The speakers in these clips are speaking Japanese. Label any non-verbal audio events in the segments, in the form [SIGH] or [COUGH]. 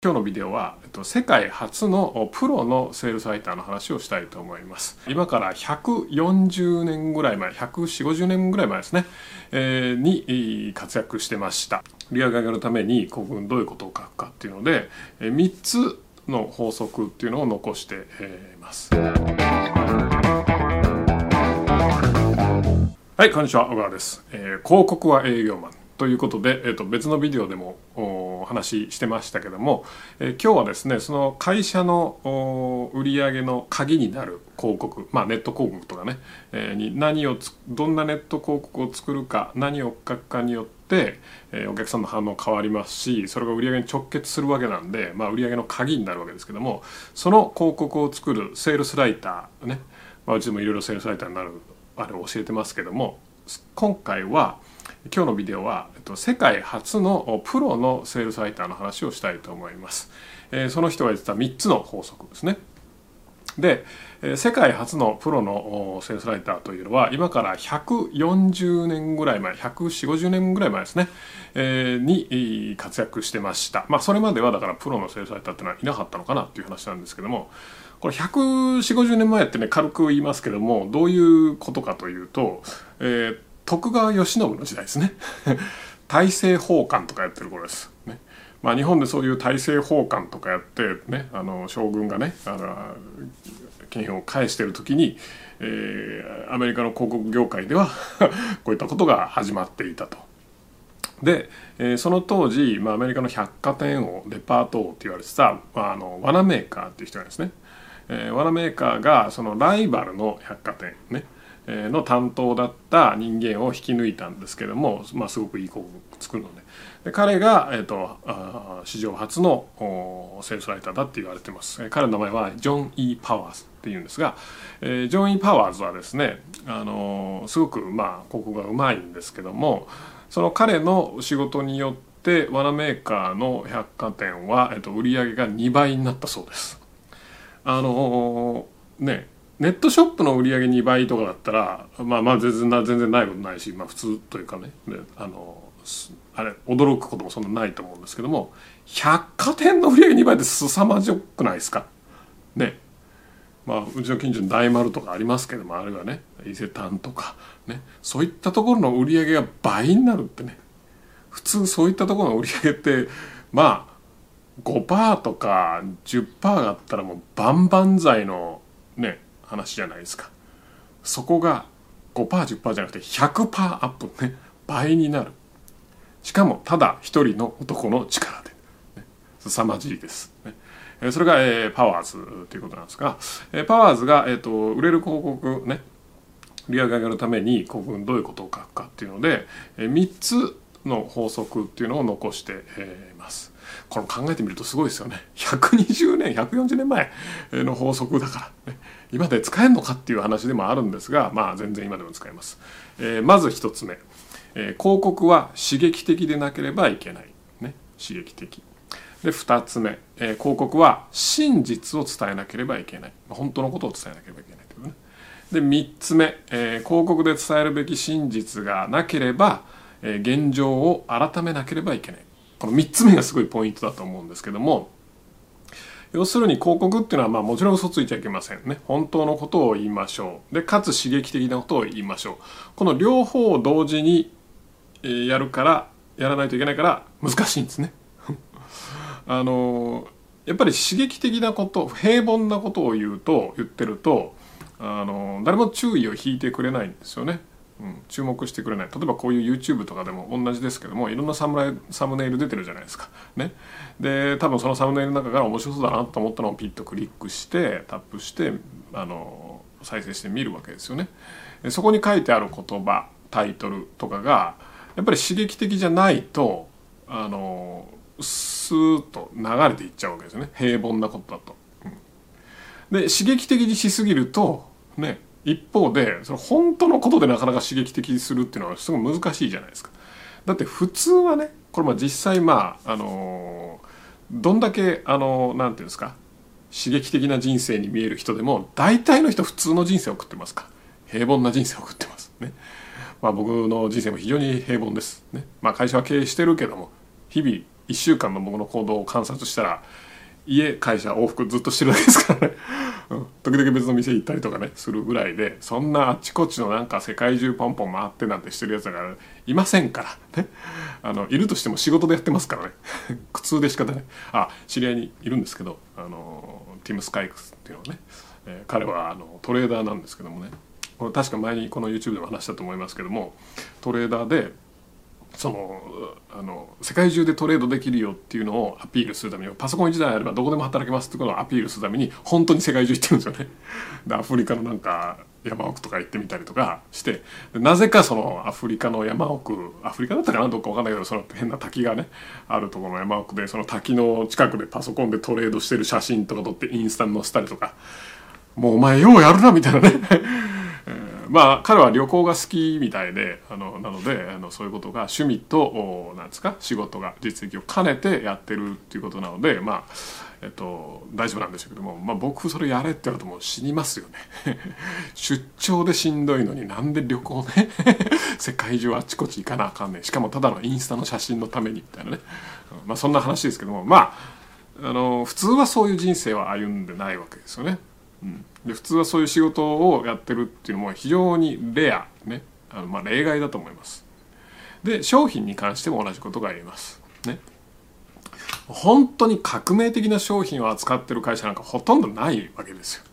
今日のビデオは、えっと、世界初のプロのセールスライターの話をしたいと思います。今から140年ぐらい前、140、50年ぐらい前ですね、えー、に活躍してました。売上上げるために国軍どういうことを書くかっていうので、え3つの法則っていうのを残しています。はい、こんにちは、小川です。えー、広告は営業マン。ということで、えー、と別のビデオでもお話ししてましたけども、えー、今日はですねその会社の売り上げの鍵になる広告、まあ、ネット広告とかね、えー、に何をどんなネット広告を作るか何を書くかによって、えー、お客さんの反応変わりますしそれが売り上げに直結するわけなんで、まあ、売り上げの鍵になるわけですけどもその広告を作るセールスライターね、まあ、うちでもいろいろセールスライターになるあれを教えてますけども今回は今日のビデオは、えっと、世界初のプロのセールスライターの話をしたいと思います。えー、その人が言ってた3つの法則ですね。で、世界初のプロのセールスライターというのは今から140年ぐらい前14050年ぐらい前ですね、えー、に活躍してました。まあそれまではだからプロのセールスライターっていうのはいなかったのかなっていう話なんですけどもこれ14050年前ってね軽く言いますけどもどういうことかというと、えー、徳川慶喜の時代ですね。[LAUGHS] 大政奉還とかやってる頃です、ね。まあ、日本でそういう大政奉還とかやって、ね、あの将軍がねあの権を返してる時に、えー、アメリカの広告業界では [LAUGHS] こういったことが始まっていたと。で、えー、その当時、まあ、アメリカの百貨店王デパート王って言われてた、まあ、あの罠メーカーっていう人がですね、えー、罠メーカーがそのライバルの百貨店ねの担当だった人間を引き抜いたんですけども、まあ、すごくいい広告を作るのでで彼が、えーと、あ史上初のセールスライターだって言われてます彼の名前はジョン・イー・パワーズっていうんですが、えー、ジョン・イー・パワーズはですね、あのー、すごくまあ広告がうまいんですけどもその彼の仕事によってワナメーカーの百貨店は、えーと、売り上げが2倍になったそうです。あのー、ねネットショップの売り上げ2倍とかだったらまあまあ全然な全然ないことないし、まあ、普通というかねであのあれ驚くこともそんなないと思うんですけども百貨店の売り上げ2倍って凄まじくないですか？ね。まあうちの近所に大丸とかありますけどもあるいはね伊勢丹とかね。そういったところの売り上げが倍になるってね。普通そういったところの売り上げってまあ5%とか10%があったらもう万々歳のね話じゃないですか。そこが 5%10% じゃなくて100%アップね。倍になる。しかもただ一人の男の力で、ね、凄まじいです、ね、それが、えー、パワーズということなんですが、えー、パワーズが、えーと、売れる広告ね。売り上げ上げるために広告にどういうことを書くかっていうので、えー、3つの法則っていうのを残して、えー、ます。これ考えてみるとすごいですよね。120年、140年前の法則だから、ね、今で使えるのかっていう話でもあるんですが、まあ全然今でも使えます。えー、まず1つ目、えー、広告は刺激的でなければいけない。ね、刺激的。で、2つ目、えー、広告は真実を伝えなければいけない。本当のことを伝えなければいけないいね。で、3つ目、えー、広告で伝えるべき真実がなければ、えー、現状を改めなければいけないこの3つ目がすごいポイントだと思うんですけども要するに広告っていうのはまあもちろん嘘ついちゃいけませんね本当のことを言いましょうでかつ刺激的なことを言いましょうこの両方を同時にやるからやらないといけないから難しいんですね。[LAUGHS] あのやっぱり刺激的なこと平凡なことを言うと言ってるとあの誰も注意を引いてくれないんですよね。うん、注目してくれない。例えばこういう YouTube とかでも同じですけどもいろんなサムライサムネイル出てるじゃないですか。ね。で多分そのサムネイルの中から面白そうだなと思ったのをピッとクリックしてタップしてあの再生して見るわけですよね。そこに書いてある言葉タイトルとかがやっぱり刺激的じゃないとあのスーッと流れていっちゃうわけですね。平凡なことだと、で刺激的にしすぎるとね一方でその本当のことでなかなか刺激的にするっていうのはすごい難しいじゃないですか。だって普通はねこれまあ実際まああのどんだけあのなんていうんですか刺激的な人生に見える人でも大体の人普通の人生を送ってますか。平凡な人生を送ってます。ね。まあ僕の人生も非常に平凡です。ね。まあ会社は経営してるけども日々1週間の僕の行動を観察したら家会社往復ずっとしてるだけですからね、[LAUGHS] うん、時々別の店行ったりとかねするぐらいでそんなあっちこっちのなんか世界中ポンポン回ってなんてしてるやつがいませんから。ね。あのいるとしても仕事でやってますからね。[LAUGHS] 苦痛で仕方ない。あ知り合いにいるんですけどあのティム・スカイクスっていうのはね、えー、彼はあのトレーダーなんですけどもね。これ確か前にこの YouTube でも話したと思いますけどもトレーダーでそのあの世界中でトレードできるよっていうのをアピールするためにパソコン1台あればどこでも働けますってことをアピールするために本当に世界中行ってるんですよね。[LAUGHS] でアフリカのなんか山奥とか行ってみたりとかしてなぜかそのアフリカの山奥アフリカだったかなどっか分かんないけどその変な滝がねあるところの山奥でその滝の近くでパソコンでトレードしてる写真とか撮ってインスタに載せたりとかもうお前ようやるなみたいなねまあ彼は旅行が好きみたいであのなのであのそういうことが趣味となんですか仕事が実績を兼ねてやってるっていうことなのでまあえっと、大丈夫なんでしょうけども、まあ、僕それやれって言われても死にますよね。[LAUGHS] 出張でしんどいのになんで旅行ね [LAUGHS] 世界中あちこち行かなあかんねん。しかもただのインスタの写真のためにみたいなね、まあそんな話ですけどもまああの普通はそういう人生は歩んでないわけですよね。うん、で普通はそういう仕事をやってるっていうのも非常にレアね。あのまあ例外だと思います。で商品に関しても同じことが言えます。ね。本当に革命的な商品を扱ってる会社なんかほとんどないわけですよ。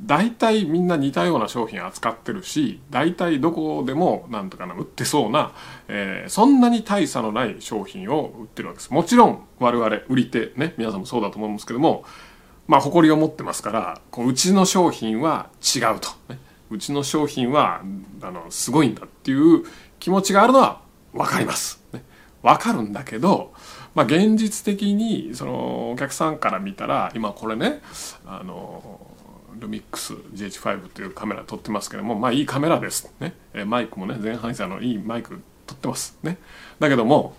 大体みんな似たような商品扱ってるし大体どこでもなんとかな売ってそうな、えー、そんなに大差のない商品を売ってるわけです。もちろん我々売り手ね皆さんもそうだと思うんですけどもまあ、誇りを持ってますからこううちの商品は違うと、うちの商品はあのすごいんだっていう気持ちがあるのは分かります。ね、分かるんだけど、まあ、現実的にそのお客さんから見たら今これねあのルミックス GH5 というカメラ撮ってますけどもまあいいカメラです。ね。マイクもねゼンハイザーのいいマイク撮ってます。ね。だけども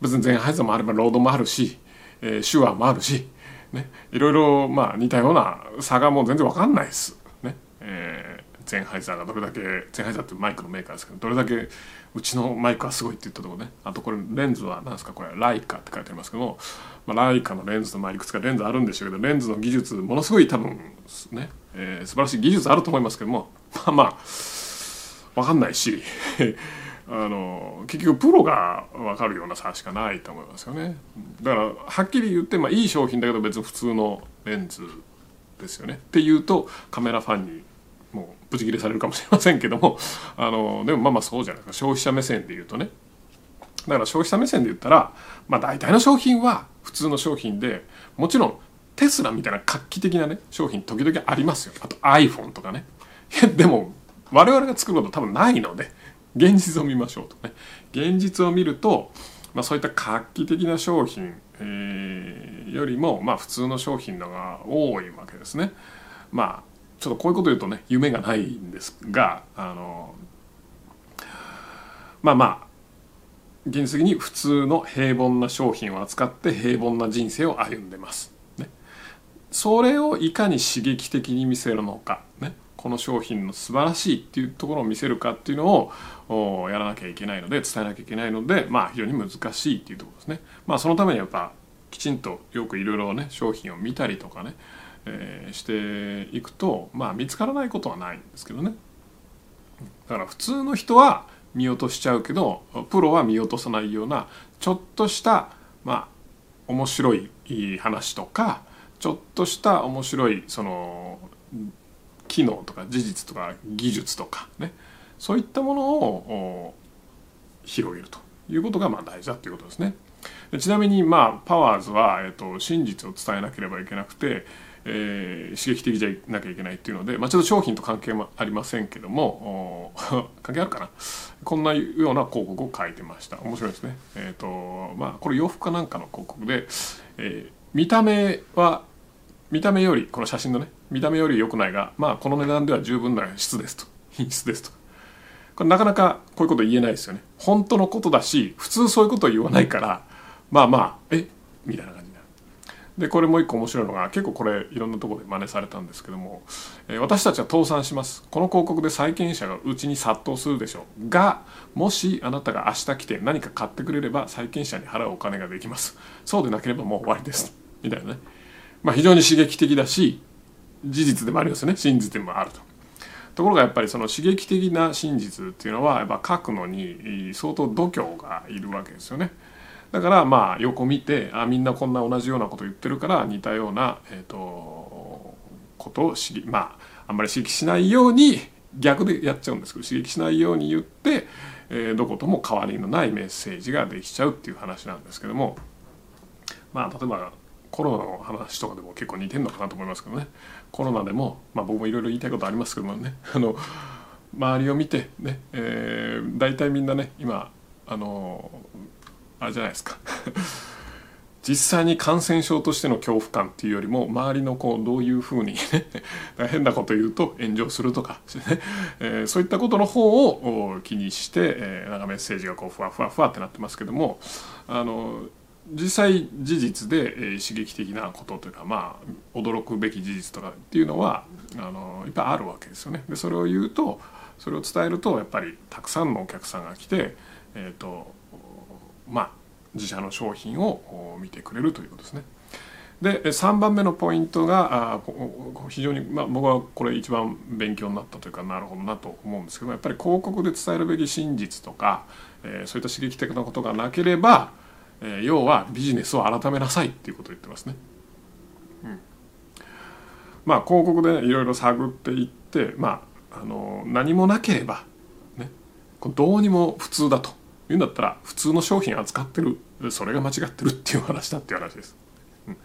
別にゼンハイザーもあればロードもあるし、えー、シュアもあるしね、いろいろまあ似たような差がもう全然わかんないです。ねえー、ゼンハイザーがどれだけゼンハイザーってマイクのメーカーですけどどれだけうちのマイクはすごいって言ったところね。あとこれレンズは何ですか？これライカって書いてありますけど、まあ、ライカのレンズとまあいくつかレンズあるんでしょうけどレンズの技術ものすごい多分ね、えー、素晴らしい技術あると思いますけどもまあまあ分かんないし。あの結局プロが分かるような差しかないと思いますよね。だからはっきり言って、まあ、いい商品だけど別に普通のレンズですよね。っていうとカメラファンにもうブチ切れされるかもしれませんけどもあのでもまあまあそうじゃないですか。消費者目線で言うとね。だから消費者目線で言ったら、まあ、大体の商品は普通の商品でもちろんテスラみたいな画期的なね商品時々ありますよ。あと iPhone とかね。でも我々が作ること多分ないので現実を見ましょうとね。現実を見ると、まあ、そういった画期的な商品、えー、よりも、まあ、普通の商品のが多いわけですね。まあちょっとこういうこと言うとね夢がないんですがあのまあまあ現実的に普通の平凡な商品を扱って平凡な人生を歩んでます。ね、それをいかに刺激的に見せるのか、ね、この商品の素晴らしいっていうところを見せるかっていうのをやらなきゃいけないので伝えなきゃいけないのでまあ非常に難しいっていうところですね。まあそのためにやっぱきちんとよくいろいろね商品を見たりとかね、えー、していくとまあ見つからないことはないんですけどね。だから普通の人は見落としちゃうけどプロは見落とさないようなちょっとしたまあ面白い話とかちょっとした面白いその機能とか事実とか技術とかね。そういったものを広げるということがまあ大事だということですね。ちなみにまあパワーズは、えっと、真実を伝えなければいけなくて、えー、刺激的じゃなきゃいけないっていうので、まあ、ちょっと商品と関係もありませんけども [LAUGHS] 関係あるかな。こんなような広告を書いてました。面白いですね。えっ、ー、とまあこれ洋服かなんかの広告で、えー、見た目は見た目よりこの写真のね見た目より良くないがまあこの値段では十分な質ですと。品質ですと。これなかなかこういうこと言えないですよね。本当のことだし普通そういうこと言わないからまあまあえ？みたいな感じになる。でこれもう一個面白いのが結構これいろんなとこで真似されたんですけども、えー、私たちは倒産します。この広告で債権者がうちに殺到するでしょう。がもしあなたが明日来て何か買ってくれれば債権者に払うお金ができます。そうでなければもう終わりです。みたいなね。まあ非常に刺激的だし事実でもありますよね。真実でもあると。ところがやっぱりその刺激的な真実っていうのはやっぱ書くのに相当度胸がいるわけですよね。だからまあ横見てあみんなこんな同じようなこと言ってるから似たような、えーと、ことを刺激まああんまり刺激しないように逆でやっちゃうんですけど刺激しないように言って、えー、どことも変わりのないメッセージができちゃうっていう話なんですけども。まあ例えばコロナの話とかでも結構似てるのかなと思いますけどね。コロナでも、まあ、僕もいろいろ言いたいことありますけどもね。[LAUGHS] あの周りを見てね、えー、大体みんなね今あのあれじゃないですか。[LAUGHS] 実際に感染症としての恐怖感っていうよりも周りのこうどういうふうにね [LAUGHS] 変なこと言うと炎上するとか、ね。えー、そういったことの方を気にして、えー、なんかメッセージがこうふわふわふわってなってますけどもあの実際事実で、えー、刺激的なことというかまあ驚くべき事実とかっていうのはあのいっぱいあるわけですよね。でそれを言うとそれを伝えるとやっぱりたくさんのお客さんが来て、えーとまあ、自社の商品を見てくれるということですね。で3番目のポイントが非常に、まあ、僕はこれ一番勉強になったというかなるほどなと思うんですけどやっぱり広告で伝えるべき真実とか、えー、そういった刺激的なことがなければ、えー、要はビジネスを改めなさいっていうことを言ってますね。うん、まあ広告で、ね、いろいろ探っていって、まあ、あの何もなければ、ね、どうにも普通だと。言うんだったら普通の商品扱ってるそれが間違ってるっていう話だっていう話です。うん、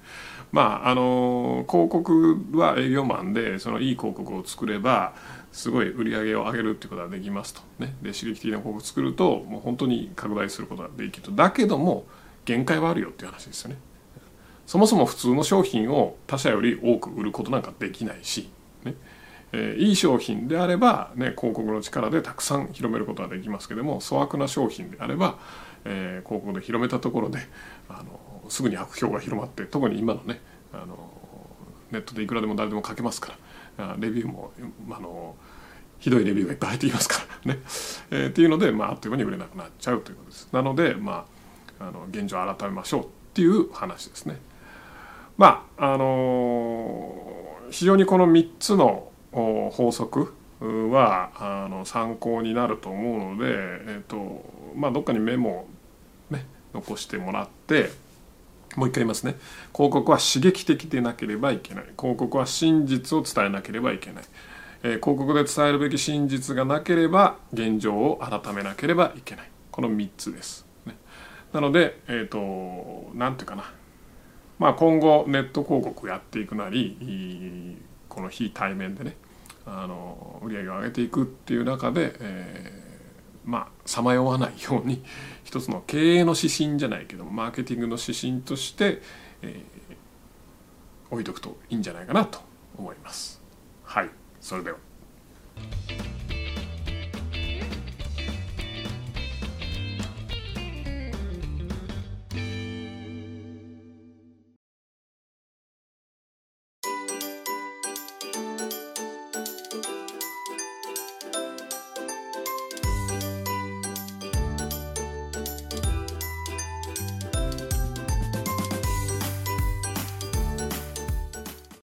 まああの広告は営業マンでそのいい広告を作ればすごい売り上げを上げるっていうことができますと、ね、で刺激的な広告を作るともう本当に拡大することができるとだけども限界はあるよっていう話ですよね。そもそも普通の商品を他社より多く売ることなんかできないし、ね、えー、いい商品であれば、ね、広告の力でたくさん広めることができますけども粗悪な商品であれば、えー、広告で広めたところであのすぐに悪評が広まって特に今のねあのネットでいくらでも誰でも書けますからレビューもあのひどいレビューがいっぱい入ってきますからね、えー、っていうので、まあ、あっという間に売れなくなっちゃうということです。なので、まあ、あの現状を改めましょうっていう話ですね。まああの非常にこの3つの法則はあの参考になると思うので、えーとまあ、どっかにメモを、ね、残してもらってもう一回言いますね。広告は刺激的でなければいけない。広告は真実を伝えなければいけない、えー、広告で伝えるべき真実がなければ現状を改めなければいけない。この3つです、ね、なのでえっ、ー、と何て言うかな。まあ今後ネット広告やっていくなりこの非対面でねあの売り上げを上げていくっていう中で、えー、まあさまよわないように一つの経営の指針じゃないけどもマーケティングの指針として、えー、置いとくといいんじゃないかなと思います。はい。それでは。